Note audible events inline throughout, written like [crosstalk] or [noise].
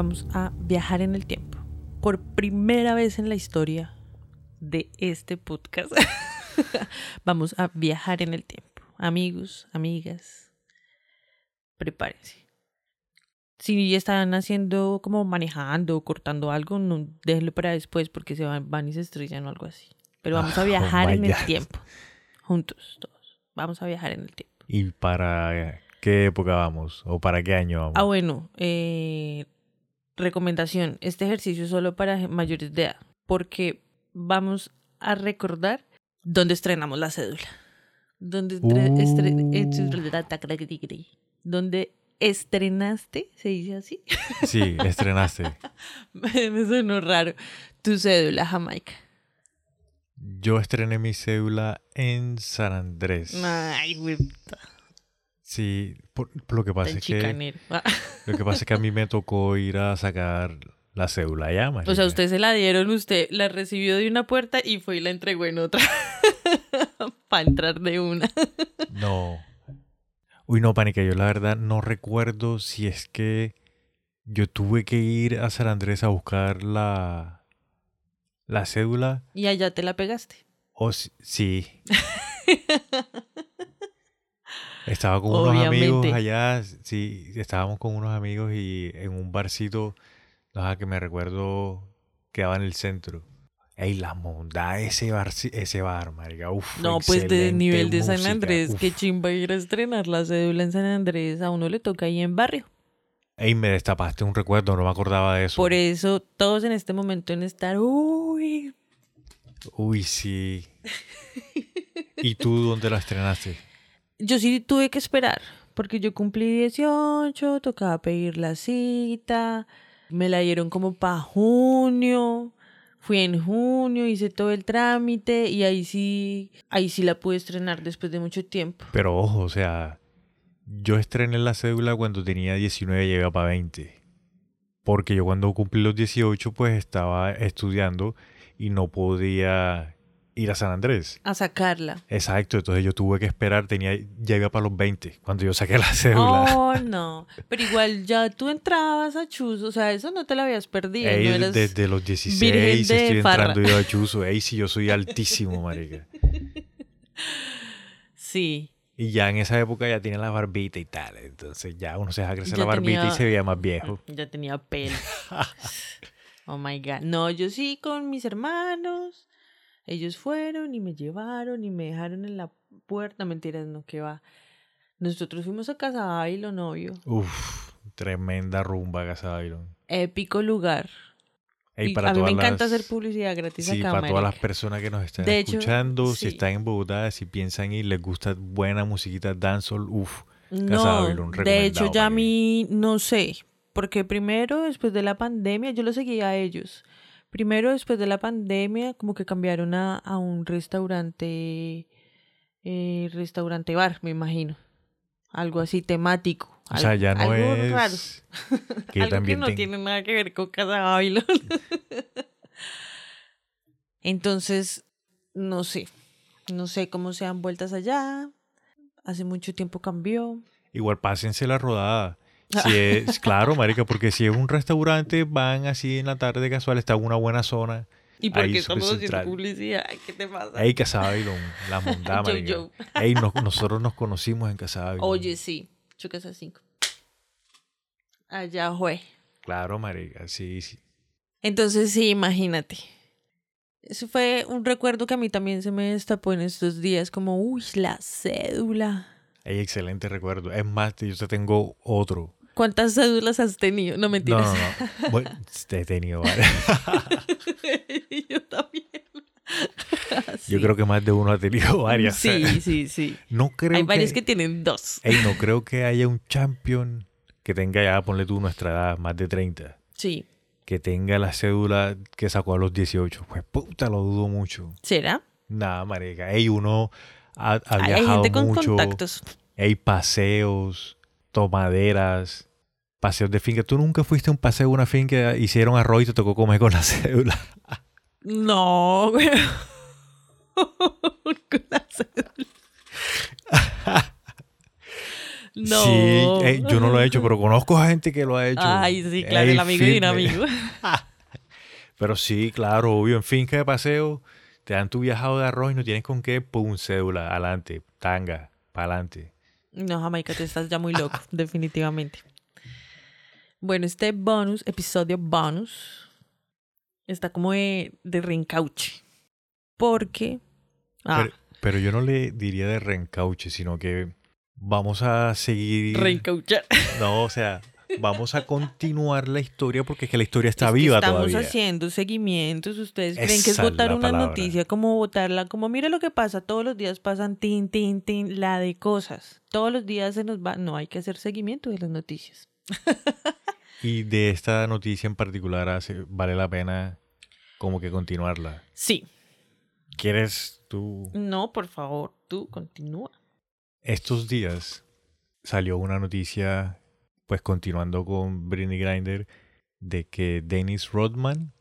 Vamos a viajar en el tiempo. Por primera vez en la historia de este podcast, [laughs] vamos a viajar en el tiempo. Amigos, amigas, prepárense. Si están haciendo como manejando o cortando algo, no, déjenlo para después porque se van, van y se estrellan o algo así. Pero vamos a Oh viajar my en el tiempo. Juntos, todos. Vamos a viajar en el tiempo. ¿Y para qué época vamos? ¿O para qué año vamos? Ah, bueno, eh, recomendación, este ejercicio es solo para mayores de edad, porque vamos a recordar dónde estrenamos la cédula. Dónde, estre- eh, dónde estrenaste, se dice así. Sí, estrenaste. [laughs] Me sonó raro. Tu cédula, Jamaica. Yo estrené mi cédula en San Andrés. Ay, güey, Sí, por, por lo que pasa tan es que chicanero. [laughs] Lo que pasa es que a mí me tocó ir a sacar la cédula ya, O marica. sea, usted se la dieron, usted la recibió de una puerta y fue y la entregó en otra. [laughs] Para entrar de una. No. Uy, no, pánica, yo la verdad no recuerdo si es que yo tuve que ir a San Andrés a buscar la la cédula Y allá te la pegaste. o si- sí. [laughs] Estaba con unos Obviamente. amigos allá, sí, estábamos con unos amigos y en un barcito, no que me recuerdo, quedaba en el centro. Ey, la monda ese bar, ese bar, marica, uf, No, pues de nivel de San Andrés, uf. qué chimba ir a estrenar la cédula en San Andrés. A uno le toca ahí en barrio. Ey, me destapaste un recuerdo, no me acordaba de eso. Por eso todos en este momento en estar, uy, Uy, sí. [laughs] ¿Y tú dónde la estrenaste? Yo sí tuve que esperar, porque yo cumplí 18, tocaba pedir la cita, me la dieron como para junio, fui en junio, hice todo el trámite y ahí sí, ahí sí la pude estrenar después de mucho tiempo. Pero ojo, o sea, yo estrené la cédula cuando tenía 19 y iba para 20. Porque yo cuando cumplí los 18 pues estaba estudiando y no podía ir a San Andrés. A sacarla. Exacto, entonces yo tuve que esperar, tenía ya iba para los 20 cuando yo saqué la [laughs] cédula. Oh, no. Pero igual ya tú entrabas a Chus, o sea, eso no te lo habías perdido. Ey, no desde los 16 virgen de estoy farra. entrando yo a [laughs] Chuzo. Ey, si yo soy altísimo, marica. Sí. Y ya en esa época ya tiene la barbita y tal. Entonces ya uno se deja crecer Ya la barbita tenía- y se veía más viejo. [laughs] Ya tenía pelo. Oh my God. No, yo sí con mis hermanos. Ellos fueron y me llevaron y me dejaron en la puerta. Mentiras, no, que va. Nosotros fuimos a Casa Ávila, novio. Uf, tremenda rumba Casa Byron. Épico lugar. Ey, Y para a mí me encanta las- hacer publicidad gratis Sí, acá, para todas las personas que nos están De hecho, escuchando, sí. si están en Bogotá, si piensan ir, les gusta buena musiquita dancehall, uf. No, Babylon, de hecho ya a mí no sé, porque primero después de la pandemia, yo lo seguía a ellos. Primero después de la pandemia, como que cambiaron a, a un restaurante, eh, restaurante bar, me imagino. Algo así temático. O sea, ya no algo es raro. que [laughs] algo que no tiene nada que ver con Casa Babylon. [laughs] Entonces, no sé. No sé cómo sean vueltas allá. Hace mucho tiempo cambió. Igual pásense la rodada. [laughs] Si [laughs] es, claro, marica, porque si es un restaurante, van así en la tarde casual, está en una buena zona. ¿Y por qué estamos haciendo publicidad? ¿Qué te pasa? Ey, Casa Babylon, la [laughs] Yo, marica. yo. Ey, nosotros nos conocimos en Casa Babylon. Oye, sí. Chocas a cinco. Allá fue. Claro, marica, sí, sí. Entonces, sí, imagínate. Eso fue un recuerdo que a mí también se me destapó en estos días, como, uy, la cédula. Ey, excelente recuerdo. Es más, yo te tengo otro. ¿Cuántas cédulas has tenido? No mentiras. no, no. [laughs] Bueno, he tenido varias. [laughs] Yo también. Yo creo que más de uno ha tenido varias. Sí, sí, sí. No creo Hay varios que tienen dos. Ey, no creo que haya un champion que tenga ya, ponle tú nuestra edad, más de 30. Sí. Que tenga la cédula que sacó a los 18. Pues puta, lo dudo mucho. ¿Será? Nada, marica. Ey, uno ha, ha Hay- Hay viajado gente con mucho. contactos. Hay paseos, tomaderas, paseos de finca. ¿Tú nunca fuiste a un paseo a una finca, hicieron arroz y te tocó comer con la [laughs] cédula? No, güey. [laughs] Con la cédula. No. Sí, eh, yo no lo he hecho, pero conozco a gente que lo ha hecho. Ay, sí, claro, Ey, el amigo fitness. [laughs] amigo. Pero sí, claro, obvio, en finca de paseo, te dan tu viajado de arroz y no tienes con qué, pum, cédula, adelante, tanga, para adelante. No, Jamaica, te estás ya muy loco, definitivamente. Bueno, este bonus, episodio bonus, está como de, de reencauche. Porque. Ah, Pero, pero yo no le diría de reencauche, sino que vamos a seguir. reencauchar. No, o sea, vamos a continuar la historia porque es que la historia está Es viva estamos todavía. haciendo seguimientos. Ustedes creen que es Esa votar una palabra. noticia como votarla, como mire lo que pasa, todos los días pasan tin, tin, tin, la de cosas. Todos los días se nos va. No hay que hacer seguimiento de las noticias. [laughs] Y de esta noticia en particular hace- vale la pena como que continuarla. Sí. ¿Quieres tú? No, por favor, tú continúa. Estos días salió una noticia, pues continuando con Britney Grinder, de que Dennis Rodman,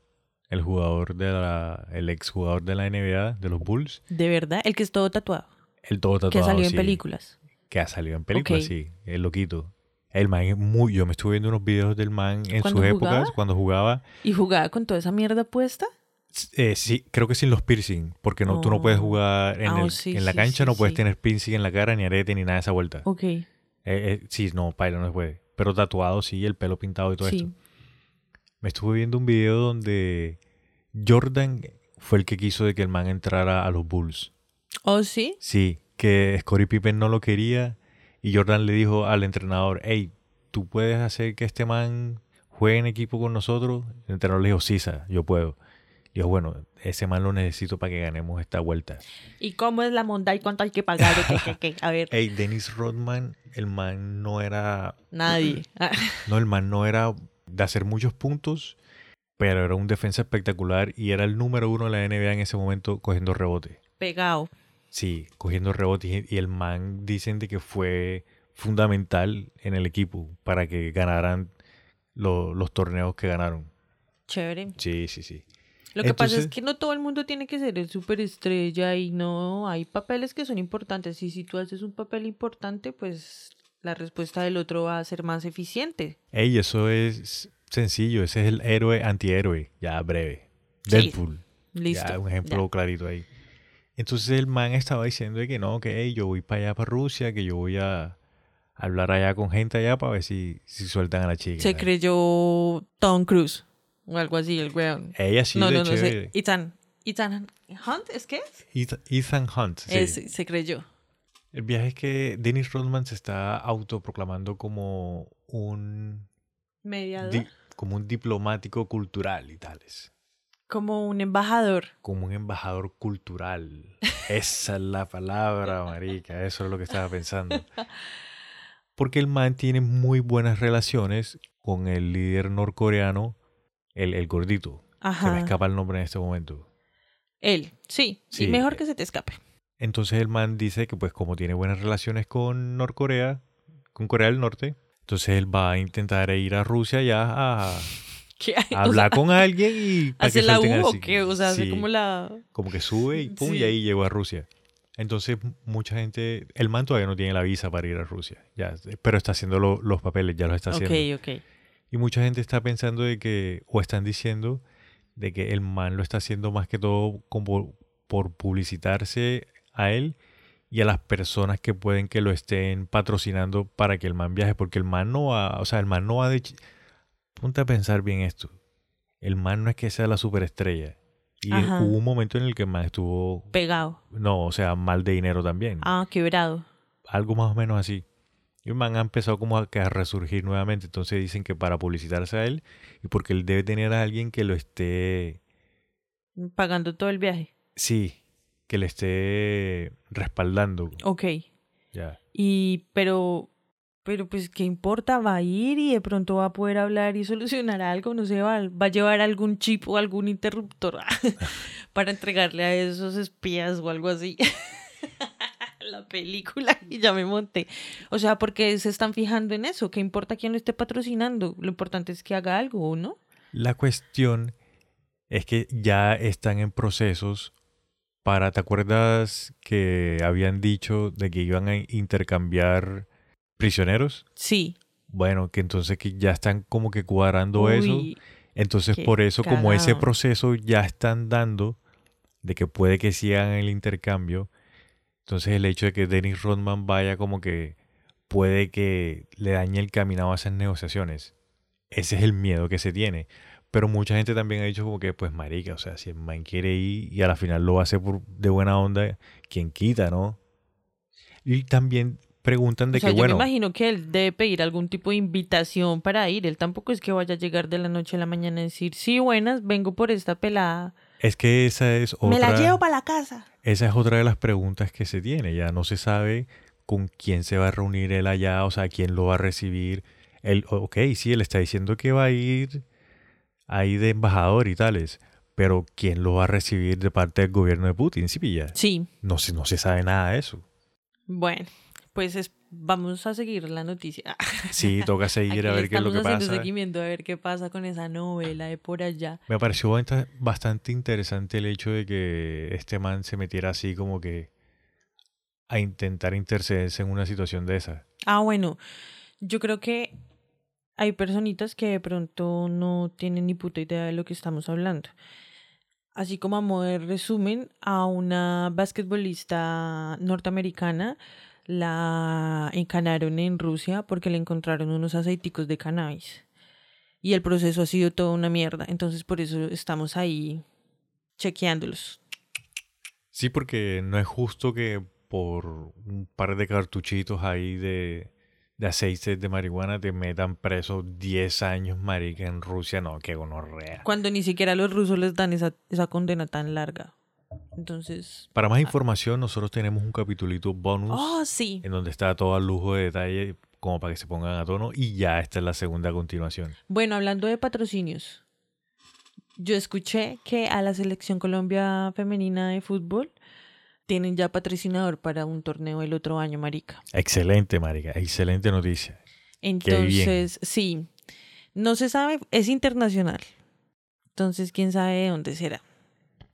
el jugador de la, el exjugador de la NBA, de los Bulls, De verdad, el que es todo tatuado. el todo tatuado, que salió en sí, películas. que ha salido en películas, sí, el loquito. El man es muy, yo me estuve viendo unos videos del man en sus ¿Cuándo épocas, jugaba? cuando jugaba. Y jugaba con toda esa mierda puesta. Eh, sí, creo que sin los piercing, porque no, tú no puedes Oh. jugar en, Ah, oh, el- sí, en la sí, cancha, sí, no puedes tener piercing en la cara, ni arete, ni nada de esa vuelta. Ok. Eh, eh, sí, no, paila, no se puede. Pero tatuado, sí, el pelo pintado y todo sí. esto. Me estuve viendo un video donde Jordan fue el que quiso de que el man entrara a los Bulls. ¿Oh, sí? Sí, que Scottie Pippen no lo quería y Jordan le dijo al entrenador, hey, ¿tú puedes hacer que este man juegue en equipo con nosotros? El entrenador le dijo, sí, sa, yo puedo. Dijo, bueno, ese man lo necesito para que ganemos esta vuelta. ¿Y cómo es la monda y cuánto hay que pagar? ¿O qué, qué, qué? A ver, Hey, Dennis Rodman, el man no era nadie. No, el man no era de hacer muchos puntos, pero era un defensa espectacular y era el número uno de la NBA en ese momento cogiendo rebote. Pegado. Sí, cogiendo rebote y el man dicen de que fue fundamental en el equipo para que ganaran lo- los torneos que ganaron. Chévere. Sí, sí, sí. Lo que pasa es que no todo el mundo tiene que ser el superestrella y no hay papeles que son importantes. Y si tú haces un papel importante, pues la respuesta del otro va a ser más eficiente. Ey, eso es sencillo, ese es el héroe antihéroe, ya breve. Sí, Deadpool. Listo. Ya, un ejemplo ya. clarito ahí. Entonces el man estaba diciendo que no, que hey, yo voy para allá, para Rusia, que yo voy a hablar allá con gente allá para ver si, si sueltan a la chica. Se creyó Tom Cruise o algo así, el weón. Ella sí no, no, no sé. Ethan, Ethan Hunt, ¿es que? Ethan, Ethan Hunt. sí. Es- se creyó. El viaje es que Dennis Rodman se está autoproclamando como un, Mediador. di- como un diplomático cultural y tales. Como un embajador. Como un embajador cultural. Esa es la palabra, marica. Eso es lo que estaba pensando. Porque el man tiene muy buenas relaciones con el líder norcoreano, el, el gordito. Se me Ajá. escapa el nombre en este momento. Él, sí. Sí. Y mejor que se te escape. Entonces el man dice que pues como tiene buenas relaciones con Norcorea, con Corea del Norte, entonces él va a intentar ir a Rusia ya a, ¿Qué hay? a O sea, hablar con alguien y [laughs] ¿Hace la U o qué? O sea, hace como la... como que sube y pum, y ahí llegó a Rusia. Entonces mucha gente, el man todavía no tiene la visa para ir a Rusia, ya, pero está haciendo lo- los papeles, ya los está haciendo. Ok, ok. Y mucha gente está pensando de que, o están diciendo, de que el man lo está haciendo más que todo como por publicitarse a él y a las personas que pueden que lo estén patrocinando para que el man viaje, porque el man no va, o sea, el man no va de... Ponte a pensar bien esto. El man no es que sea la superestrella. Y Ajá. hubo un momento en el que el man estuvo, Pegado. no, o sea, mal de dinero también. Ah, quebrado. Algo más o menos así. Y el man ha empezado como a, a resurgir nuevamente. Entonces dicen que para publicitarse a él y porque él debe tener a alguien que lo esté, Pagando todo el viaje. sí, que le esté respaldando. Ok. Ya. Y, pero, pero pues, ¿qué importa? Va a ir y de pronto va a poder hablar y solucionar algo, no sé, va, a llevar algún chip o algún interruptor [laughs] para entregarle a esos espías o algo así. [laughs] La película y ya me monté. O sea, porque se están fijando en eso. ¿Qué importa quién lo esté patrocinando? Lo importante es que haga algo, ¿o no? La cuestión es que ya están en procesos para, ¿te acuerdas que habían dicho de que iban a intercambiar prisioneros. Sí. Bueno, que entonces que ya están como que cuadrando eso. Entonces por eso como ese proceso ya están dando de que puede que sigan el intercambio. Entonces el hecho de que Dennis Rodman vaya como que puede que le dañe el caminado a esas negociaciones. Ese es el miedo que se tiene. Pero mucha gente también ha dicho como que, pues marica, o sea, si el man quiere ir y a la final lo hace por, de buena onda, quien quita, ¿no? Y también preguntan de o sea, que, yo bueno, me imagino que él debe pedir algún tipo de invitación para ir. Él tampoco es que vaya a llegar de la noche a la mañana y decir, sí, buenas, vengo por esta pelada. es que esa es otra... Me la llevo para la casa. Esa es otra de las preguntas que se tiene. Ya no se sabe con quién se va a reunir él allá, o sea, quién lo va a recibir. Él, ok, sí, él está diciendo que va a ir ahí de embajador y tales, pero quién lo va a recibir de parte del gobierno de Putin, sí pilla. Sí, No, se- no se sabe nada de eso. bueno, pues es- vamos a seguir la noticia. [laughs] Sí, toca seguir a ver qué es lo que estamos pasa. seguimiento a ver qué pasa con esa novela de por allá. Me pareció bastante- bastante interesante el hecho de que este man se metiera así como que a intentar intercederse en una situación de esa. Ah, bueno, yo creo que hay personitas que de pronto no tienen ni puta idea de lo que estamos hablando. Así como a modo de resumen, a una basquetbolista norteamericana la encanaron en Rusia porque le encontraron unos aceiticos de cannabis. Y el proceso ha sido toda una mierda. Entonces por eso estamos ahí chequeándolos. Sí, porque no es justo que por un par de cartuchitos ahí de, de aceite de marihuana te metan preso 10 años, marica, en Rusia. No, que gonorrea. Cuando ni siquiera los rusos les dan esa, esa condena tan larga. Entonces... Para más información, nosotros tenemos un capitulito bonus Oh, sí. en donde está todo al lujo de detalle como para que se pongan a tono y ya esta es la segunda continuación. Bueno, hablando de patrocinios, yo escuché que a la selección Colombia femenina de fútbol tienen ya patrocinador para un torneo el otro año, marica. Excelente, marica, excelente noticia. Entonces, sí, no se sabe, es internacional. Entonces, quién sabe de dónde será.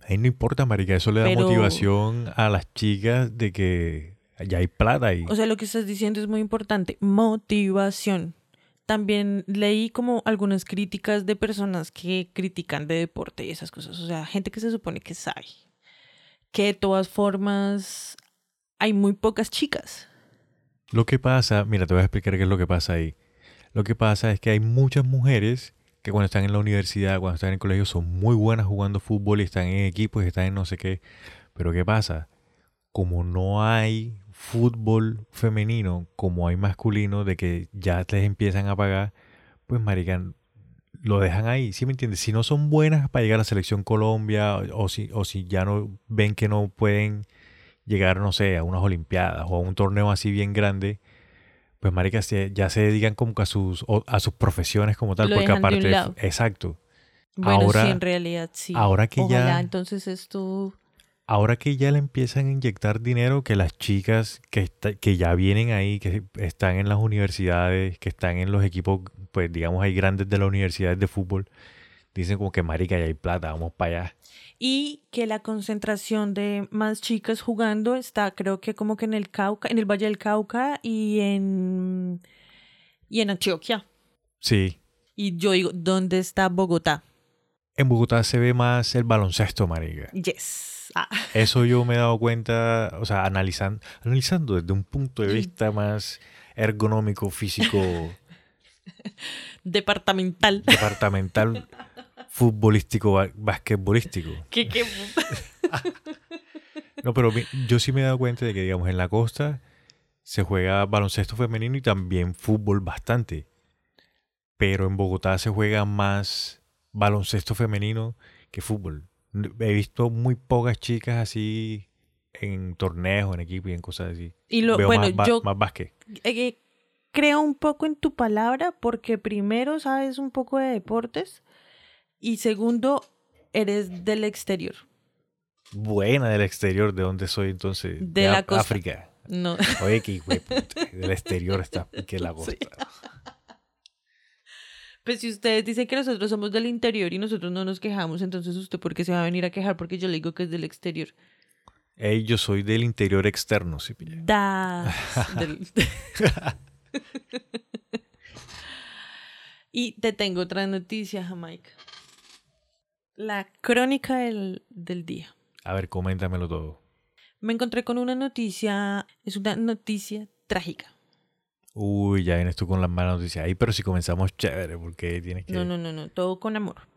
Ahí no importa, marica, eso le da Pero- motivación a las chicas de que ya hay plata ahí. O sea, lo que estás diciendo es muy importante, motivación. También leí como algunas críticas de personas que critican de deporte y esas cosas. O sea, gente que se supone que sabe. Que de todas formas hay muy pocas chicas. Lo que pasa, mira, te voy a explicar qué es lo que pasa ahí. Lo que pasa es que hay muchas mujeres que cuando están en la universidad, cuando están en el colegio, son muy buenas jugando fútbol y están en equipos y están en no sé qué. Pero ¿qué pasa? Como no hay fútbol femenino como hay masculino, de que ya les empiezan a pagar, pues marica, lo dejan ahí, ¿sí me entiendes? Si no son buenas para llegar a la selección Colombia o si, o si ya no ven que no pueden llegar, no sé, a unas olimpiadas o a un torneo así bien grande, pues marica, se- ya se dedican como que a sus, o- a sus profesiones como tal, Lo porque dejan de un aparte, lado. exacto, Bueno, Ahora- sí, en realidad sí. ahora que Ojalá ya- entonces esto... ahora que ya le empiezan a inyectar dinero, que las chicas que, está- que ya vienen ahí, que están en las universidades, que están en los equipos, pues digamos, hay grandes de las universidades de fútbol, dicen como que marica, ya hay plata, vamos para allá. Y que la concentración de más chicas jugando está creo que como que en el Cauca, en el Valle del Cauca y en... Y en Antioquia. Sí, Y yo digo, ¿dónde está Bogotá? en Bogotá se ve más el baloncesto, marica. Yes. Ah. [laughs] Eso yo me he dado cuenta, o sea, analizando, analizando desde un punto de vista más ergonómico, físico, [laughs] Departamental. departamental, [laughs] futbolístico, ba- basquetbolístico. ¿Qué, qué? [laughs] No, pero yo sí me he dado cuenta de que, digamos, en la costa se juega baloncesto femenino y también fútbol bastante. Pero en Bogotá se juega más baloncesto femenino que fútbol. He visto muy pocas chicas así en torneos, en equipos y en cosas así. Y lo, Veo bueno, más, yo más básquet. eh, creo un poco en tu palabra porque primero sabes un poco de deportes y segundo eres del exterior. Buena del exterior, ¿de dónde soy entonces? De la costa. África. No. Oye, de puta, del exterior está que la [laughs] Sí. costa. Pues si ustedes dicen que nosotros somos del interior y nosotros no nos quejamos, entonces usted por qué se va a venir a quejar porque yo le digo que es del exterior. Ey, yo soy del interior externo, ¿sí? Das. del- [laughs] [laughs] y te tengo otra noticia, Jamaica. La crónica del, del día. A ver, coméntamelo todo. Me encontré con una noticia, es una noticia trágica. Uy, ya vienes tú con las malas noticias ahí, pero si comenzamos chévere, porque tienes que... No, no, no, no, todo con amor.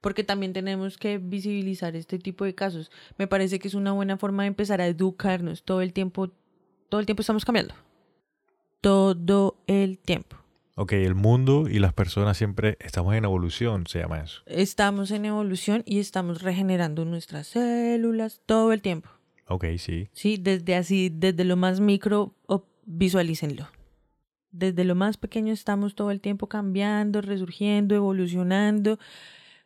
Porque también tenemos que visibilizar este tipo de casos. Me parece que es una buena forma de empezar a educarnos. Todo el tiempo, todo el tiempo estamos cambiando. Todo el tiempo. Ok, el mundo y las personas siempre estamos en evolución, se llama eso. Estamos en evolución y estamos regenerando nuestras células todo el tiempo. Ok, sí. Sí, desde así, desde lo más micro, visualícenlo. Desde lo más pequeño estamos todo el tiempo cambiando, resurgiendo, evolucionando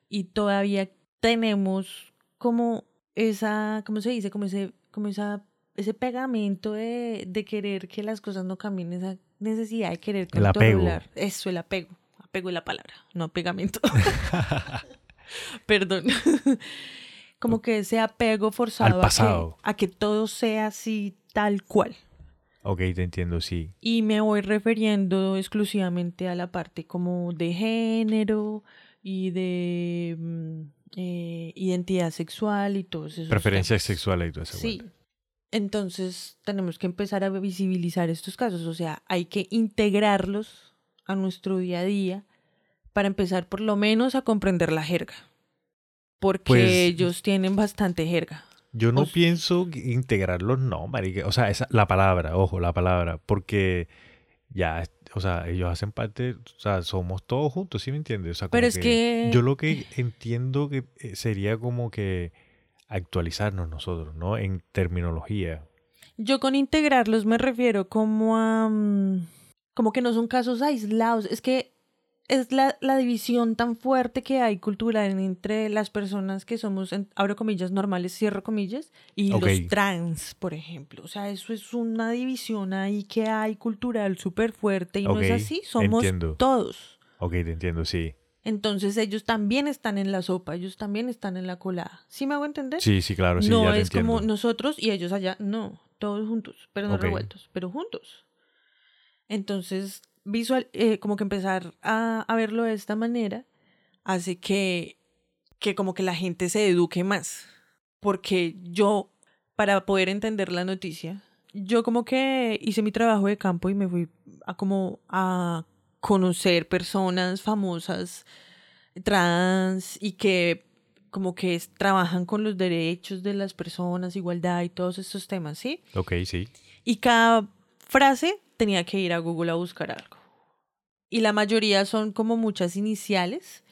y todavía tenemos como esa, ¿cómo se dice? Como ese, como esa, ese pegamento de, de querer que las cosas no cambien, esa necesidad de querer El apego. controlar. Eso, el apego. Apego es la palabra, no pegamento. [laughs] [laughs] Perdón. [laughs] como que ese apego forzado Al a pasado. que- a que todo sea así tal cual. Ok, te entiendo, sí. Y me voy refiriendo exclusivamente a la parte como de género y de mm, eh, identidad sexual y todos esos Preferencias sexuales y todo eso. Sí. Entonces tenemos que empezar a visibilizar estos casos, o sea, hay que integrarlos a nuestro día a día para empezar por lo menos a comprender la jerga. Porque Pues- ellos tienen bastante jerga. Yo no pienso que integrarlos, no, marica. O sea, esa, la palabra, ojo, la palabra. Porque ya, o sea, ellos hacen parte, o sea, somos todos juntos, ¿sí me entiendes? O sea, Pero es que- Yo lo que entiendo que eh, sería como que actualizarnos nosotros, ¿no? En terminología. Yo con integrarlos me refiero como a... mm, como que no son casos aislados. Es que es la, la división tan fuerte que hay cultural entre las personas que somos, en- abro comillas, normales, cierro comillas, y los trans, por ejemplo. O sea, eso es una división ahí que hay cultural súper fuerte y no es así. Somos entiendo. todos. Ok, te entiendo, sí. Entonces ellos también están en la sopa, ellos también están en la colada. ¿Sí me hago entender? Sí, sí, claro, sí, no ya es como nosotros y ellos allá, no, todos juntos, pero no revueltos, pero juntos. Entonces, visual, eh, como que empezar a, a verlo de esta manera hace que, que como que la gente se eduque más. Porque yo, para poder entender la noticia, yo como que hice mi trabajo de campo y me fui a como a conocer personas famosas trans y que como que es- trabajan con los derechos de las personas, igualdad y todos estos temas, ¿sí? Ok, sí. Y cada frase tenía que ir a Google a buscar algo. Y la mayoría son como muchas iniciales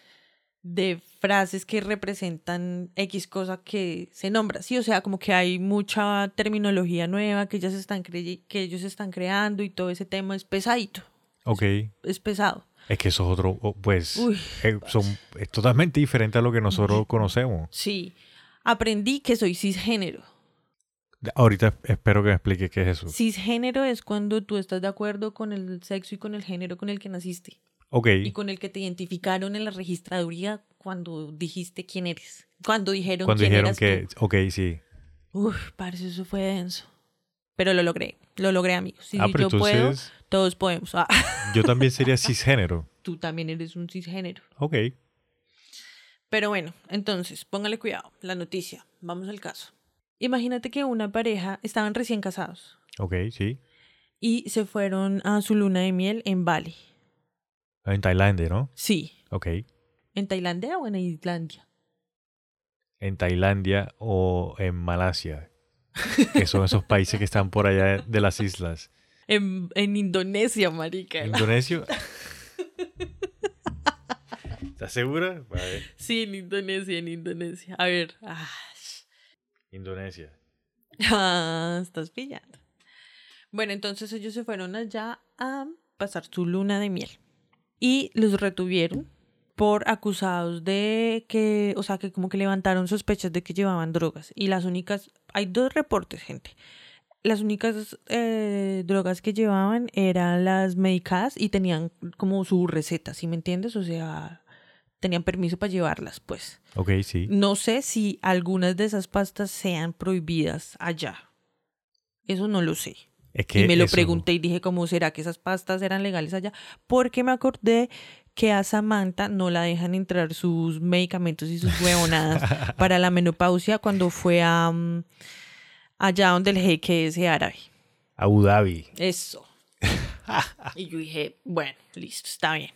de frases que representan X cosa que se nombra. Sí, o sea, como que hay mucha terminología nueva que, ellas están que ellos están creando y todo ese tema es pesadito, Ok. es pesado. Es que eso es otro, pues, Uy. eh, son, es totalmente diferente a lo que nosotros conocemos. Sí, aprendí que soy cisgénero. Ahorita espero que me expliques qué es eso. Cisgénero es cuando tú estás de acuerdo con el sexo y con el género con el que naciste. Ok, y con el que te identificaron en la registraduría cuando dijiste quién eres. Cuando dijeron cuando quién dijeron eras que, tú. ok, sí. Uf, parece eso fue denso. Pero lo logré, lo logré, amigos. Si ah, yo puedo, entonces todos podemos. Ah, yo también [laughs] sería cisgénero. tú también eres un cisgénero. Ok, Pero bueno, entonces, póngale cuidado. La noticia. Vamos al caso. Imagínate que una pareja estaban recién casados ok, sí. y se fueron a su luna de miel en Bali. En Tailandia, ¿no? Sí. Ok. ¿En Tailandia o en Islandia? En Tailandia o en Malasia, que son esos países que están por allá de las islas. En, en Indonesia, marica. Indonesia. [laughs] ¿Estás segura? Sí, en Indonesia, en Indonesia. A ver. Ah, Indonesia. ah, estás pillando. Bueno, entonces ellos se fueron allá a pasar su luna de miel. Y los retuvieron por acusados de que, o sea, que como que levantaron sospechas de que llevaban drogas. Y las únicas, hay dos reportes, gente. Las únicas eh, drogas que llevaban eran las medicadas y tenían como su receta, ¿sí me entiendes? O sea, tenían permiso para llevarlas, pues. Ok, sí. No sé si algunas de esas pastas sean prohibidas allá. Eso no lo sé. Es que y me lo eso- pregunté y dije, ¿cómo será que esas pastas eran legales allá? Porque me acordé que a Samantha no la dejan entrar sus medicamentos y sus huevonadas [laughs] para la menopausia cuando fue a mm, allá donde el jeque ese árabe. Abu Dhabi. Eso. [laughs] y yo dije, bueno, listo, está bien.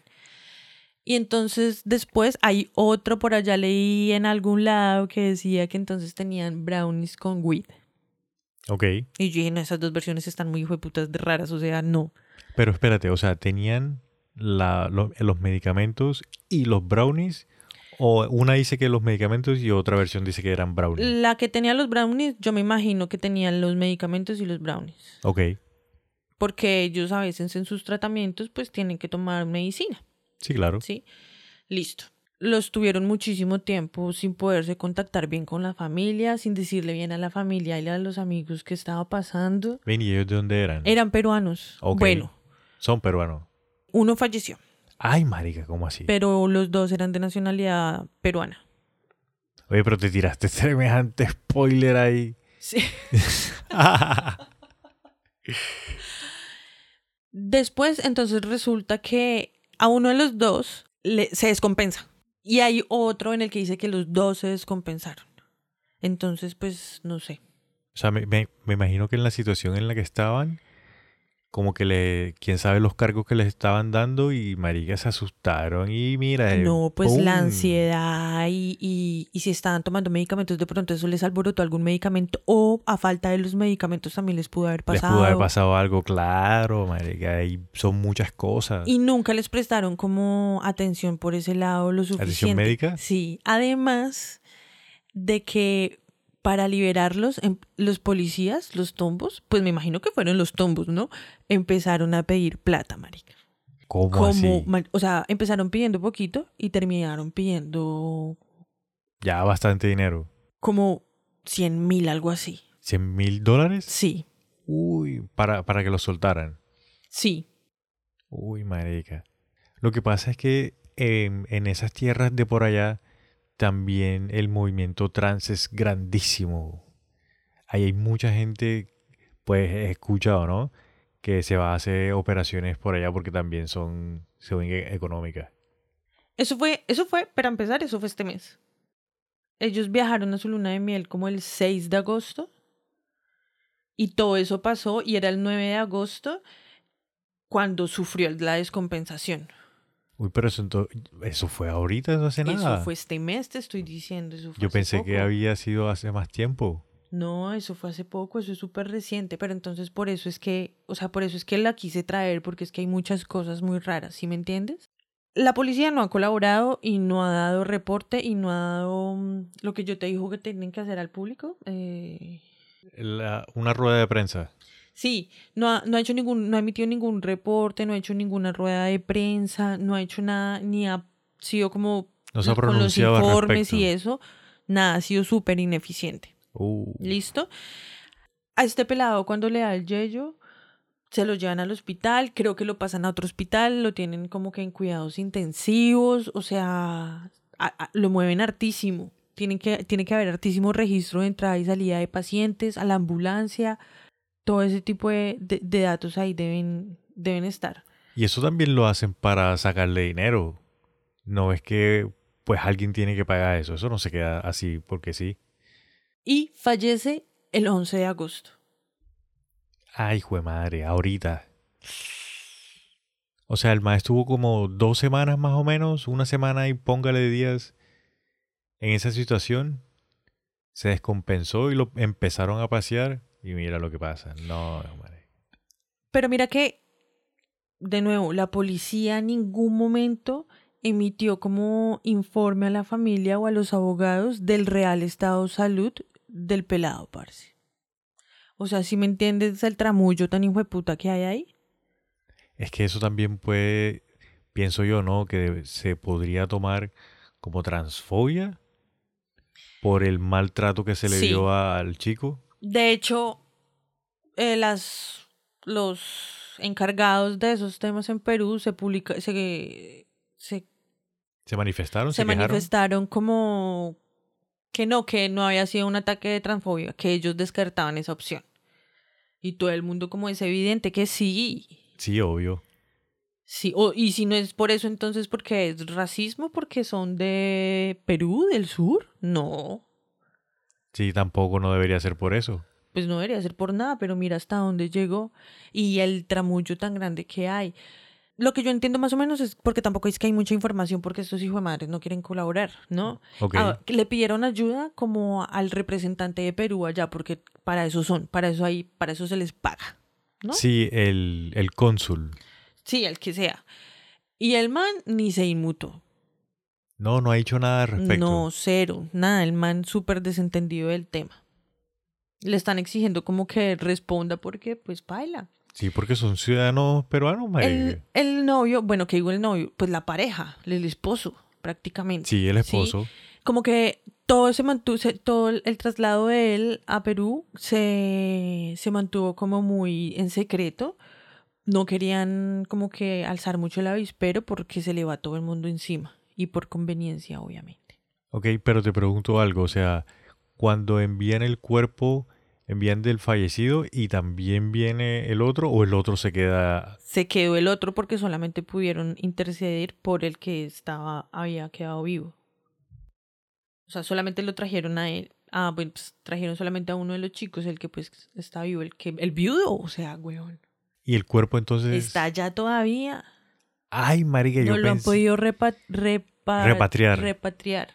Y entonces después hay otro por allá, leí en algún lado que decía que entonces tenían brownies con weed. Ok. Y yo dije, no, esas dos versiones están muy de raras, o sea, no. Pero espérate, o sea, ¿tenían la- los medicamentos y los brownies? ¿O una dice que los medicamentos y otra versión dice que eran brownies? La que tenía los brownies, yo me imagino que tenían los medicamentos y los brownies. Ok. Porque ellos a veces en sus tratamientos pues tienen que tomar medicina, Sí, claro. ¿sí? Listo. Los tuvieron muchísimo tiempo sin poderse contactar bien con la familia, sin decirle bien a la familia y a los amigos qué estaba pasando. Ven, ¿y ellos de dónde eran? Eran peruanos. Ok. Bueno, Son peruanos. uno falleció, Ay, marica, ¿cómo así? pero los dos eran de nacionalidad peruana. Oye, pero te tiraste [laughs] semejante spoiler ahí. Sí. [laughs] Después, entonces resulta que a uno de los dos le- se descompensa. Y hay otro en el que dice que los dos se descompensaron. Entonces, pues, no sé. O sea, me, me- me imagino que en la situación en la que estaban, como que le, quién sabe los cargos que les estaban dando y marica se asustaron y mira. eh, No, pues la ansiedad y, y, y si estaban tomando medicamentos, de pronto eso les alborotó algún medicamento o a falta de los medicamentos también les pudo haber Les pasado. pudo haber pasado algo, claro, marica, y son muchas cosas. Y nunca les prestaron como atención por ese lado lo suficiente. médica? Sí. Además de que para liberarlos, em- los policías, los tombos, pues me imagino que fueron los tombos, ¿no? Empezaron a pedir plata, marica. ¿Cómo Como, así? o sea, empezaron pidiendo poquito y terminaron pidiendo Ya bastante dinero. como 100 mil, algo así. ¿100 mil dólares? Sí, Uy, para, para que los soltaran. sí. Uy, marica. Lo que pasa es que en, en esas tierras de por allá también el movimiento trans es grandísimo. Ahí hay mucha gente, pues he escuchado, ¿no? Que se va a hacer operaciones por allá porque también son, ven e- económicas. Eso fue, eso fue, para empezar, eso fue este mes. Ellos viajaron a su luna de miel como el 6 de agosto. Y todo eso pasó y era el 9 de agosto cuando sufrió la descompensación. Uy, pero eso, ento- eso fue ahorita, eso hace nada. Eso fue este mes, te estoy diciendo. Eso fue Yo hace pensé que había sido hace más tiempo. No, eso fue hace poco, eso es súper reciente, pero entonces por eso es que, o sea, por eso es que la quise traer, porque es que hay muchas cosas muy raras, ¿sí me entiendes? La policía no ha colaborado y no ha dado reporte y no ha dado mm, lo que yo te dijo que tienen que hacer al público. Eh, La- una rueda de prensa. Sí, no ha, no ha hecho ningún, no ha emitido ningún reporte, no ha hecho ninguna rueda de prensa, no ha hecho nada, ni ha sido como No se ha con los informes y eso, nada, ha sido súper ineficiente. Uh, ¿Listo? A este pelado cuando le da el yello, se lo llevan al hospital, creo que lo pasan a otro hospital, lo tienen como que en cuidados intensivos, o sea, a- a- lo mueven hartísimo. Tienen que, tiene que haber hartísimo registro de entrada y salida de pacientes, a la ambulancia, todo ese tipo de, de- de datos ahí deben, deben estar. Y eso también lo hacen para sacarle dinero. No es que pues alguien tiene que pagar eso. Eso no se queda así porque sí. Y fallece el 11 de agosto. Ay, jue madre, ahorita. O sea, el maestro estuvo como dos semanas más o menos, una semana y póngale días en esa situación. Se descompensó y lo empezaron a pasear. Y mira lo que pasa. No, madre. Pero mira que, de nuevo, la policía en ningún momento emitió como informe a la familia o a los abogados del real estado de salud del pelado, parce. O sea, si me entiendes el tramullo tan hijo de puta que hay ahí. Es que eso también puede, pienso yo, ¿no? Que se podría tomar como transfobia por el maltrato que se le Sí. dio a- al chico. De hecho, eh, las, los encargados de esos temas en Perú se publica, se, se Se manifestaron, se, manifestaron como que no, que no había sido un ataque de transfobia, que ellos descartaban esa opción. Y todo el mundo como es evidente que sí. Sí, obvio. Sí, o, y si no es por eso, entonces porque es racismo, porque son de Perú, del sur. No, Sí, tampoco no debería ser por eso. pues no debería ser por nada, pero mira hasta dónde llegó y el tramullo tan grande que hay. Lo que yo entiendo más o menos es porque tampoco es que hay mucha información porque estos hijos de madres no quieren colaborar, ¿no? Ah, le pidieron ayuda como al representante de Perú allá, porque para eso son, para eso hay, para eso se les paga, ¿no? Sí, el, el cónsul. Sí, el que sea. Y el man ni se inmutó. No, no ha dicho nada al respecto. No, cero, nada, el man súper desentendido del tema. Le están exigiendo como que responda porque, pues, baila. Sí, porque son ciudadanos peruanos. El, el novio, bueno, que digo el novio, pues la pareja, el esposo, prácticamente. Sí, el esposo. Como que todo se mantuvo, se- todo el, el traslado de él a Perú se, se mantuvo como muy en secreto. No querían como que alzar mucho el avispero porque se le va todo el mundo encima. Y por conveniencia, obviamente. Ok, pero te pregunto algo, o sea, cuando envían el cuerpo, envían del fallecido y también viene el otro o el otro se queda... Se quedó el otro porque solamente pudieron interceder por el que estaba, había quedado vivo. O sea, solamente lo trajeron a él. Ah, bueno, pues trajeron solamente a uno de los chicos, el que pues está vivo, el que, el viudo, o sea, weón. Y el cuerpo entonces... Está allá todavía. Ay, marica, yo No lo han podido repa- repa- Repatriar. repatriar.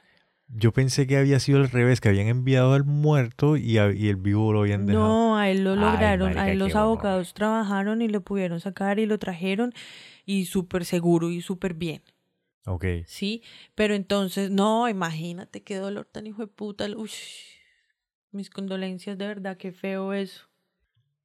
Yo pensé que había sido al revés, que habían enviado al muerto y, a- y el vivo lo habían dejado. No, a él lo Ay, lograron. marica, a él los horror. abogados trabajaron y lo pudieron sacar y lo trajeron y súper seguro y súper bien. Ok. Sí, pero entonces, no, imagínate qué dolor tan hijo de puta. Uy, mis condolencias, de verdad, qué feo eso.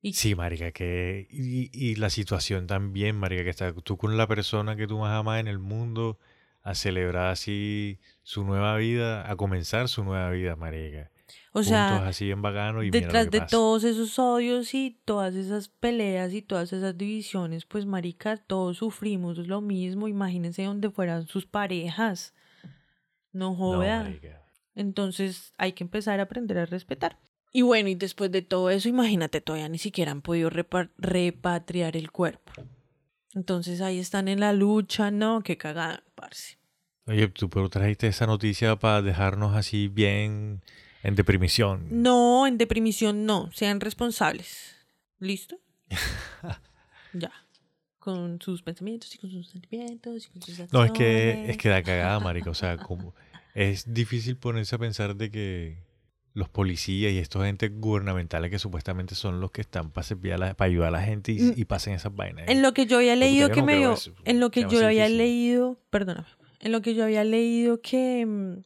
Y Sí, marica, que... Y, y la situación también, marica, que está tú con la persona que tú más amas en el mundo a celebrar así su nueva vida, a comenzar su nueva vida, marica. o Juntos sea, así en bacano y mira lo detrás que de pasa. todos esos odios y todas esas peleas y todas esas divisiones, pues, marica, todos sufrimos lo mismo. Imagínense donde fueran sus parejas. No joda. Entonces hay que empezar a aprender a respetar. Y bueno, y después de todo eso, imagínate, todavía ni siquiera han podido repa- repatriar el cuerpo. Entonces ahí están en la lucha, no, qué cagada, parce. Oye, tú pero trajiste esa noticia para dejarnos así bien en deprimición. No, en deprimión no, sean responsables. ¿Listo? [laughs] ya. Con sus pensamientos y con sus sentimientos y con sus No, es que, acciones. es que da cagada, marica. O sea, [laughs] como es difícil ponerse a pensar de que los policías y estos entes gubernamentales que supuestamente son los que están para para ayudar a la gente y, Mm. y pasen esas vainas. En lo que yo había leído que no me dio, eso. en lo que yo había difícil. leído, perdóname, en lo que yo había leído que mm,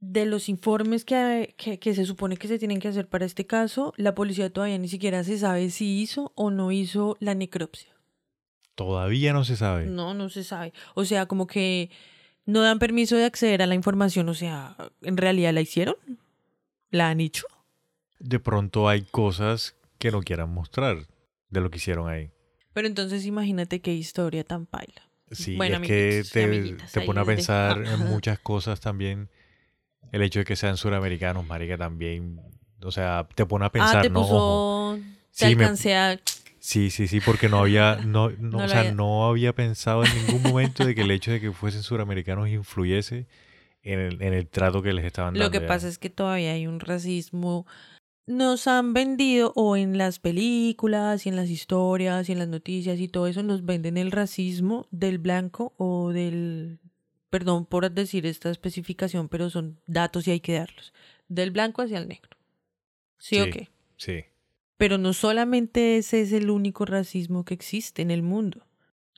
de los informes que, que, que se supone que se tienen que hacer para este caso, la policía todavía ni siquiera se sabe si hizo o no hizo la necropsia. Todavía no se sabe. No, no se sabe. O sea, como que no dan permiso de acceder a la información. O sea, ¿en realidad la hicieron? ¿La han hecho? De pronto hay cosas que no quieran mostrar de lo que hicieron ahí. Pero entonces imagínate qué historia tan paila. Sí, Bueno, es que te, te pone a pensar en muchas cosas también. El hecho de que sean suramericanos, marica, también. O sea, te pone a pensar, ah, te ¿no? Ojo. puso... Te Sí, me- alcancé a... Sí, sí, sí, porque no había, no, no, [laughs] No o sea, había- no había pensado en ningún momento de que el hecho de que fuesen suramericanos influyese en el, en el trato que les estaban dando. Lo que ya. pasa es que todavía hay un racismo. Nos han vendido, o en las películas, y en las historias, y en las noticias, y todo eso, nos venden el racismo del blanco o del. Perdón por decir esta especificación, pero son datos y hay que darlos. Del blanco hacia el negro. ¿Sí, o Sí. qué? Sí. Pero no solamente ese es el único racismo que existe en el mundo,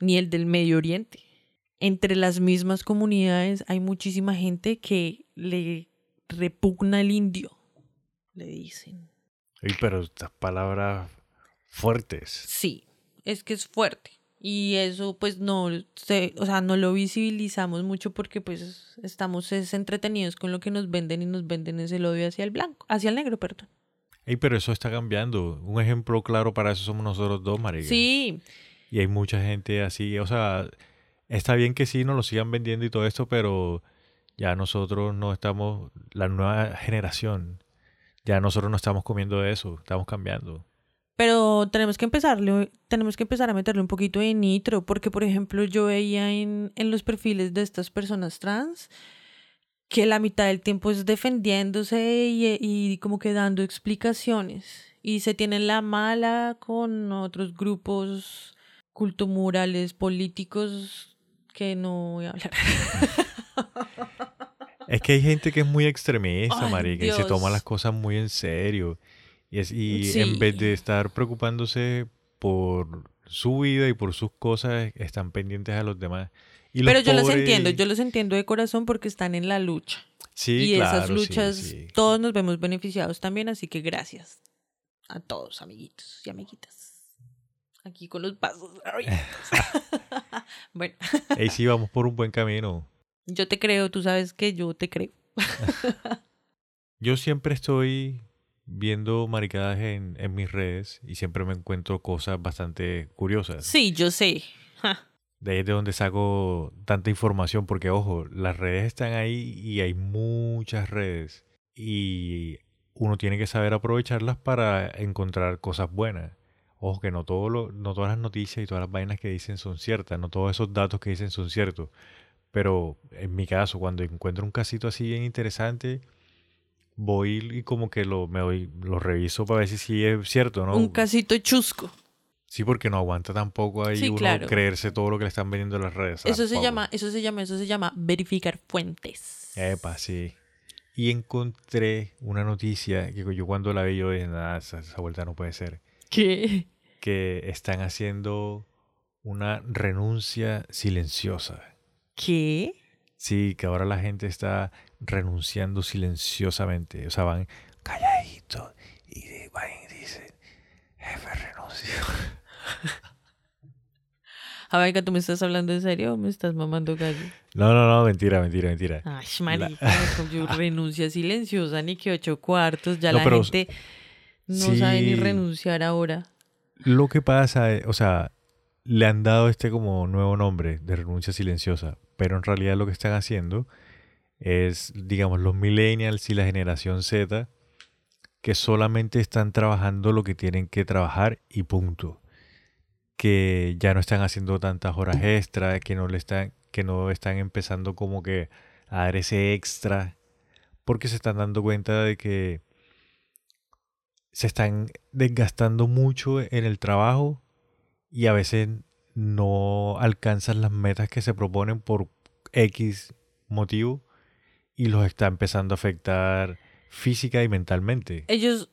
ni el del Medio Oriente. Entre las mismas comunidades hay muchísima gente que le repugna el indio, le dicen. Ey, pero estas palabras fuertes. Sí, es que es fuerte. Y eso pues no se, o sea, no lo visibilizamos mucho porque pues estamos es, entretenidos con lo que nos venden y nos venden es el odio hacia el blanco, hacia el negro, perdón. Ey, pero eso está cambiando. Un ejemplo claro para eso somos nosotros dos, marica. Sí, Y hay mucha gente así, o sea, está bien que sí nos lo sigan vendiendo y todo esto, pero ya nosotros no estamos, la nueva generación, ya nosotros no estamos comiendo de eso, estamos cambiando. Pero tenemos que empezarle, tenemos que empezar a meterle un poquito de nitro, porque por ejemplo yo veía en, en los perfiles de estas personas trans que la mitad del tiempo es defendiéndose y, y como que dando explicaciones. Y se tienen la mala con otros grupos cultomurales políticos que no voy a hablar. [laughs] Es que hay gente que es muy extremista, marica, y se toma Dios. las cosas muy en serio. Y, es, y Sí. en vez de estar preocupándose por su vida y por sus cosas, están pendientes a los demás. Y los Pero yo los pobres- entiendo, yo los entiendo de corazón porque están en la lucha. Sí, y claro, esas sí, luchas, sí. todos nos vemos beneficiados también, así que gracias a todos, amiguitos y amiguitas. Aquí con los pasos. [laughs] [laughs] Bueno, Ey, sí, vamos por un buen camino. yo te creo, tú sabes que yo te creo. [laughs] Yo siempre estoy viendo maricadas en, en mis redes y siempre me encuentro cosas bastante curiosas. Sí, yo sé. Ja. De ahí es de donde saco tanta información, porque ojo, las redes están ahí y hay muchas redes. Y uno tiene que saber aprovecharlas para encontrar cosas buenas. Ojo que no, todo lo, no todas las noticias y todas las vainas que dicen son ciertas, no todos esos datos que dicen son ciertos. Pero en mi caso, cuando encuentro un casito así bien interesante, voy y como que lo, me doy, lo reviso para ver si sí es cierto, ¿no? Un casito chusco. Sí, porque no aguanta tampoco ahí Sí, uno claro. creerse todo lo que le están vendiendo en las redes. Eso se llama, eso se llama, eso se llama verificar fuentes. Epa, sí. Y encontré una noticia que yo cuando la vi yo dije, nada, esa, esa vuelta no puede ser. ¿Qué? Que están haciendo una renuncia silenciosa. ¿Qué? Sí, que ahora la gente está renunciando silenciosamente. O sea, van calladitos y van y dicen, jefe, renuncio. [laughs] Javaica, ¿tú me estás hablando en serio o me estás mamando gallo? No, no, no, mentira, mentira, mentira. Ay, marica, [laughs] yo renuncia silenciosa, ni que ocho cuartos. Ya No, la pero gente no sabe ni renunciar ahora. Lo que pasa, es- o sea, le han dado este como nuevo nombre de renuncia silenciosa, pero en realidad lo que están haciendo es, digamos, los millennials y la generación Z que solamente están trabajando lo que tienen que trabajar y punto. Que ya no están haciendo tantas horas extra, que no le están, que no están empezando como que a dar ese extra, porque se están dando cuenta de que se están desgastando mucho en el trabajo y a veces no alcanzan las metas que se proponen por X motivo y los está empezando a afectar física y mentalmente. Ellos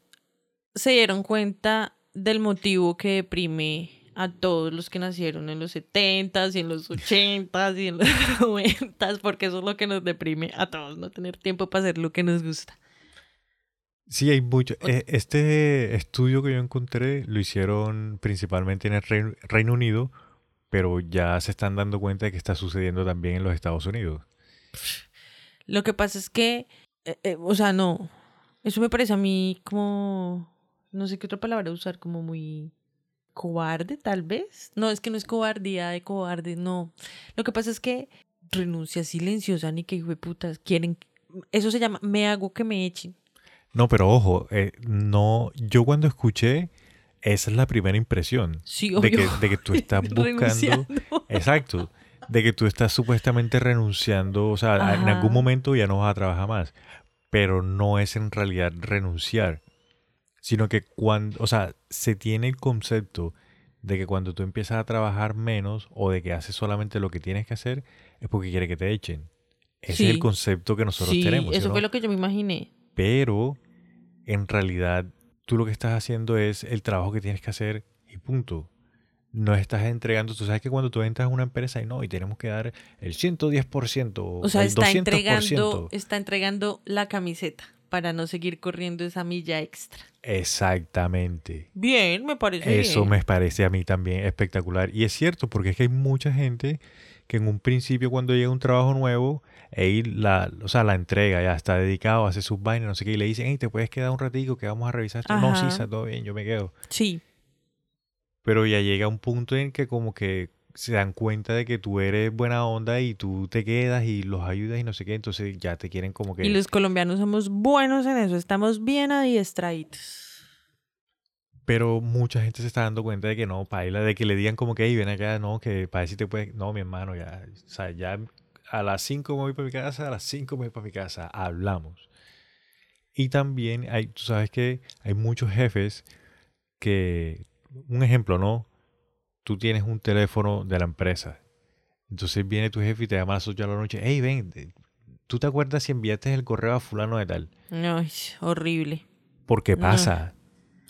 se dieron cuenta del motivo que deprime a todos los que nacieron en los 70s y en los 80s y en los [laughs] 90s, porque eso es lo que nos deprime a todos, no tener tiempo para hacer lo que nos gusta. Sí, hay mucho. eh, Este estudio que yo encontré lo hicieron principalmente en el Reino, Reino Unido, pero ya se están dando cuenta de que está sucediendo también en los Estados Unidos. Lo que pasa es que, eh, eh, o sea, no, eso me parece a mí como, no sé qué otra palabra usar, como muy cobarde, tal vez. No, es que no es cobardía de cobarde, no. Lo que pasa es que renuncia silenciosa, ni que hijo de putas quieren. Eso se llama, me hago que me echen. No, pero ojo, eh, no, yo cuando escuché, esa es la primera impresión. Sí, de obvio. que, de que tú estás [laughs] buscando. Exacto. De que tú estás supuestamente renunciando. O sea, en algún momento ya no vas a trabajar más. Pero no es en realidad renunciar. Sino que cuando. O sea, se tiene el concepto de que cuando tú empiezas a trabajar menos o de que haces solamente lo que tienes que hacer, es porque quiere que te echen. Ese Sí. es el concepto que nosotros sí, tenemos. ¿sí eso no? fue lo que yo me imaginé. Pero en realidad tú lo que estás haciendo es el trabajo que tienes que hacer y punto. No estás entregando, tú sabes que cuando tú entras a una empresa y no, y tenemos que dar el 110% o, O sea, el está 200%. entregando, está entregando la camiseta para no seguir corriendo esa milla extra. Exactamente. Bien, me parece Eso bien. me parece a mí también espectacular. Y es cierto, porque es que hay mucha gente que en un principio cuando llega un trabajo nuevo, ahí la, o sea, la entrega, ya está dedicado, hace sus vainas, no sé qué, y le dicen, hey, te puedes quedar un ratico que vamos a revisar esto. No, sí, está todo bien, yo me quedo. Sí, Pero ya llega un punto en que como que se dan cuenta de que tú eres buena onda y tú te quedas y los ayudas y no sé qué, entonces ya te quieren como que... y los colombianos somos buenos en eso, estamos bien adiestraditos. Pero mucha gente se está dando cuenta de que no, paila, de que le digan como que, hey, ven acá, no, que para si te puedes, no, mi hermano, ya, o sea, ya a las 5 me voy para mi casa, a las 5 me voy para mi casa, hablamos. Y también hay, tú sabes que hay muchos jefes que, un ejemplo, ¿no? Tú tienes un teléfono de la empresa. Entonces viene tu jefe y te llama a las 8 de la noche, hey, ven, ¿tú te acuerdas si enviaste el correo a fulano de tal? Ay, horrible. Porque pasa.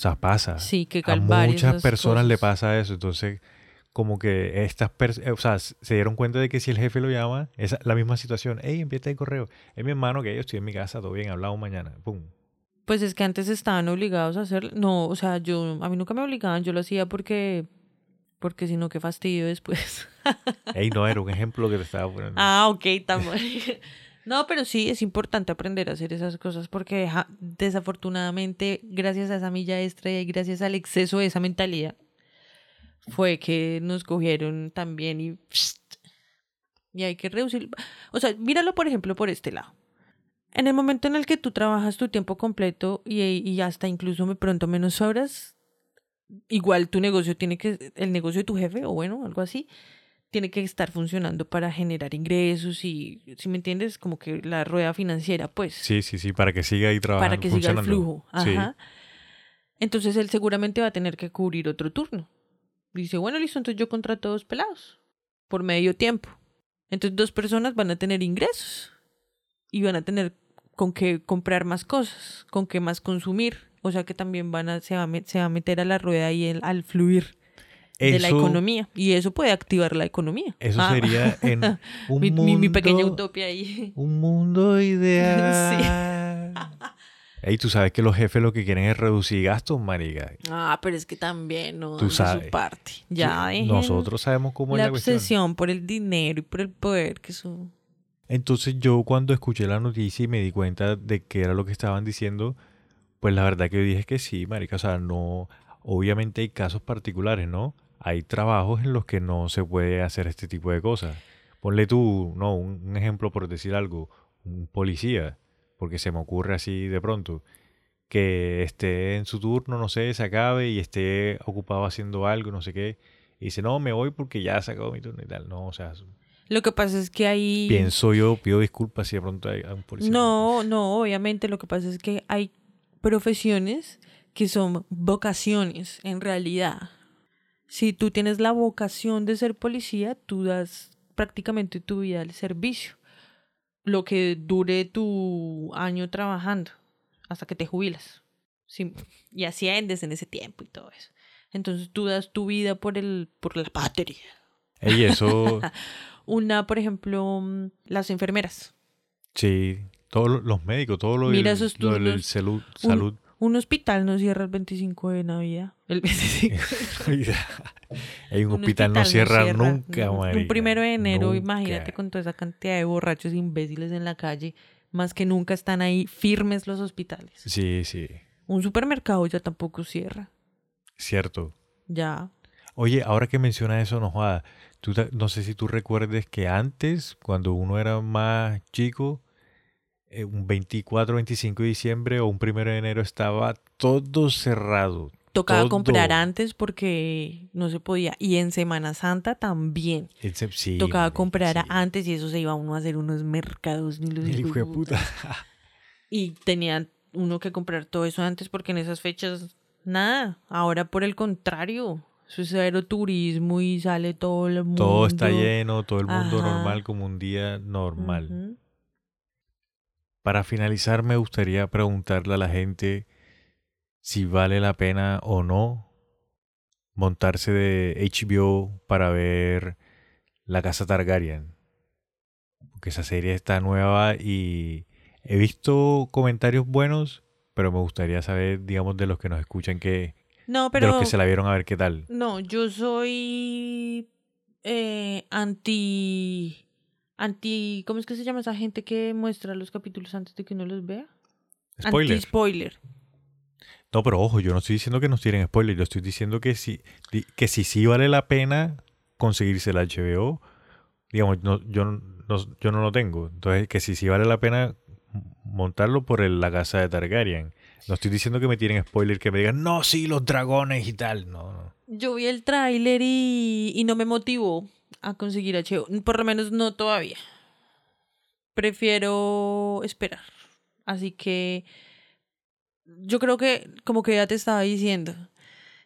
Sea, pasa. Sí, que A calvario muchas esas personas le cosas. pasa eso. Entonces, como que estas personas, o sea, se dieron cuenta de que si el jefe lo llama, es la misma situación. Hey, envíate el correo. Es mi hermano que yo estoy en mi casa, todo bien, hablamos mañana. Pum. Pues es que antes estaban obligados a hacer, no, o sea, yo, a mí nunca me obligaban, yo lo hacía porque, porque si no, qué fastidio después. Hey, no era un [laughs] ejemplo que te estaba poniendo. ah, ok, estamos. [laughs] No, pero sí es importante aprender a hacer esas cosas porque desafortunadamente, gracias a esa milla extra y gracias al exceso de esa mentalidad, fue que nos cogieron también y, [sniffs] y hay que reducir. O sea, míralo por ejemplo por este lado. En el momento en el que tú trabajas tu tiempo completo y, y hasta incluso de pronto menos horas, igual tu negocio tiene que, el negocio de tu jefe o bueno, algo así, tiene que estar funcionando para generar ingresos y, si me entiendes, como que la rueda financiera, pues, Sí, sí, sí, para que siga ahí trabajando. para que siga el flujo. Sí. Ajá. Entonces él seguramente va a tener que cubrir otro turno. Dice, bueno, listo, entonces yo contrato dos pelados por medio tiempo. Entonces dos personas van a tener ingresos y van a tener con qué comprar más cosas, con qué más consumir. O sea que también van a, se, va a, se va a meter a la rueda y el, al fluir de la economía. Y eso puede activar la economía. Eso Ah. sería en [laughs] un mi, mundo... mi- pequeña utopía ahí. Un mundo [laughs] ideal. Ey, tú sabes que los jefes lo que quieren es reducir gastos, marica. Ah, pero es que también no Tú sabes. su parte. Ya Sí, Nosotros sabemos cómo la es la cuestión. obsesión por el dinero y por el poder que eso Entonces yo cuando escuché la noticia y me di cuenta de que era lo que estaban diciendo, pues la verdad que yo dije que sí, marica. O sea, no... Obviamente hay casos particulares, ¿no? Hay trabajos en los que no se puede hacer este tipo de cosas. Ponle tú, no, un, un ejemplo por decir algo, un policía, porque se me ocurre así de pronto, que esté en su turno, no sé, se acabe y esté ocupado haciendo algo, no sé qué, y dice, no, me voy porque ya se acabó mi turno y tal. No, o sea, Lo que pasa es que hay... pienso yo, pido disculpas si de pronto hay un policía. No, no, obviamente lo que pasa es que hay profesiones que son vocaciones en realidad. Si tú tienes la vocación de ser policía, tú das prácticamente tu vida al servicio. Lo que dure tu año trabajando hasta que te jubilas. Sí, y asciendes en ese tiempo y todo eso. Entonces tú das tu vida por el por la patria. Ey, eso, [laughs] Una, por ejemplo, mm, las enfermeras. sí, todos lo- los médicos, todo lo Mira del, esos lo del turnos. salud. Un- salud. Un hospital no cierra el 25 de Navidad. El 25. [laughs] Ey, [laughs] un, Un hospital, no cierra, nunca, marica. Un primero de enero, Nunca. imagínate con toda esa cantidad de borrachos imbéciles en la calle. Más que nunca están ahí firmes los hospitales. Sí, sí, Un supermercado ya tampoco cierra. cierto. Ya. Oye, ahora que menciona eso, no joda, tú no sé si tú recuerdes que antes, cuando uno era más chico, un 24, 25 de diciembre o un 1 de enero estaba todo cerrado. Tocaba Todo. comprar antes porque no se podía. Y en Semana Santa también. Sí, Tocaba comprar sí. antes y eso se iba uno a hacer unos mercados. Ni los hijo de puta. Y tenía uno que comprar todo eso antes porque en esas fechas nada. Ahora por el contrario, eso es aeroturismo y sale todo el mundo. Todo está lleno, todo el mundo Ajá. normal como un día normal. Para finalizar, me gustaría preguntarle a la gente si vale la pena o no montarse de HBO para ver La Casa Targaryen. Porque esa serie está nueva y he visto comentarios buenos, pero me gustaría saber, digamos, de los que nos escuchan, que, No, de pero los que se la vieron a ver qué tal. no, yo soy eh, anti anti ¿cómo es que se llama esa gente que muestra los capítulos antes de que uno los vea? Spoiler. Anti spoiler. No, pero ojo, yo no estoy diciendo que nos tiren spoiler, yo estoy diciendo que sí, di- que si sí vale la pena conseguirse el HBO, digamos, no, yo, no, yo no lo tengo, entonces que si sí vale la pena montarlo por el- la casa de Targaryen. No estoy diciendo que me tienen spoiler, que me digan, no, sí, los dragones y tal. No, no. Yo vi el tráiler y, y no me motivó a conseguir HBO. Por lo menos no todavía. Prefiero esperar. Así que yo creo que, como que ya te estaba diciendo,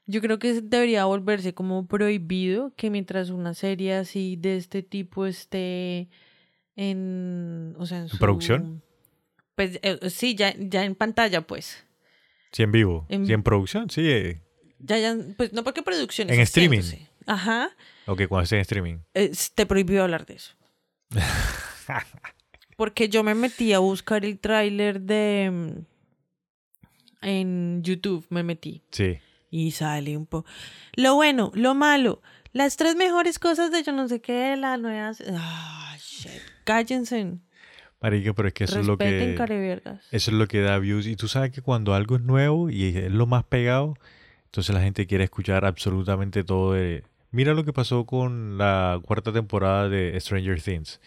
yo creo que debería volverse como prohibido que mientras una serie así de este tipo esté en, o sea, en, ¿En producción? Pues eh, sí, ya, ya en pantalla, pues. Sí, en vivo. En- Sí, en producción, sí. eh. Ya, ya, pues no porque producción. En streaming. Ajá. Ok, cuando esté en streaming. Eh, te prohibió hablar de eso. [laughs] Porque yo me metí a buscar el tráiler de... mm, En YouTube me metí. Sí. Y sale un poco... Lo bueno, lo malo. Las tres mejores cosas de yo no sé qué la nueva... Ah, shit. Cállense. Marica, pero es que eso es lo Respeten, que... Eso es lo que da views. Y tú sabes que cuando algo es nuevo y es lo más pegado, entonces la gente quiere escuchar absolutamente todo de... Mira lo que pasó con la cuarta temporada de Stranger Things.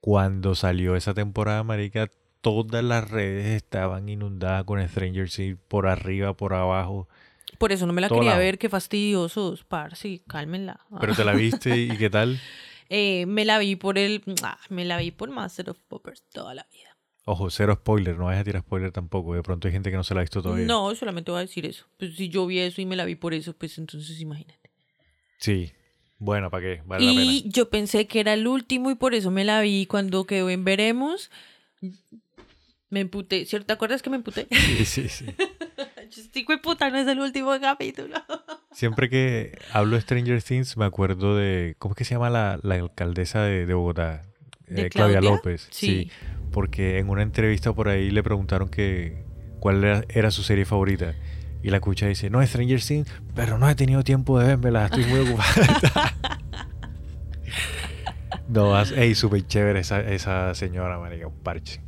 Cuando salió esa temporada, marica, todas las redes estaban inundadas con Stranger Things por arriba, por abajo. Por eso no me la quería ver. Qué fastidiosos, par. Sí, cálmenla. Pero te la [laughs] viste y qué tal. Eh, me la vi por el... ah, me la vi por Master of Poppers toda la vida. Ojo, cero spoiler, no vayas a tirar spoiler tampoco. De pronto hay gente que no se la ha visto todavía. No, solamente voy a decir eso. Pues si yo vi eso y me la vi por eso, pues entonces imagínate. Sí. Bueno, ¿para qué? Vale la y yo pensé que era el último y por eso me la vi cuando quedó en Veremos. Me emputé, ¿cierto? ¿Te acuerdas que me emputé? pena. [laughs] Sí, sí, sí. [laughs] Yo estoy de puta, no es el último capítulo. [laughs] Siempre que hablo de Stranger Things me acuerdo de, ¿cómo es que se llama la, la alcaldesa de, de Bogotá? ¿De Eh, Claudia Claudia? López. Sí. porque en una entrevista por ahí le preguntaron que cuál era, era su serie favorita. Y la escucha dice, no, Stranger Things, pero no he tenido tiempo de verla, estoy muy ocupada. [laughs] no, as- ey, súper chévere esa, esa señora, marica, un parche.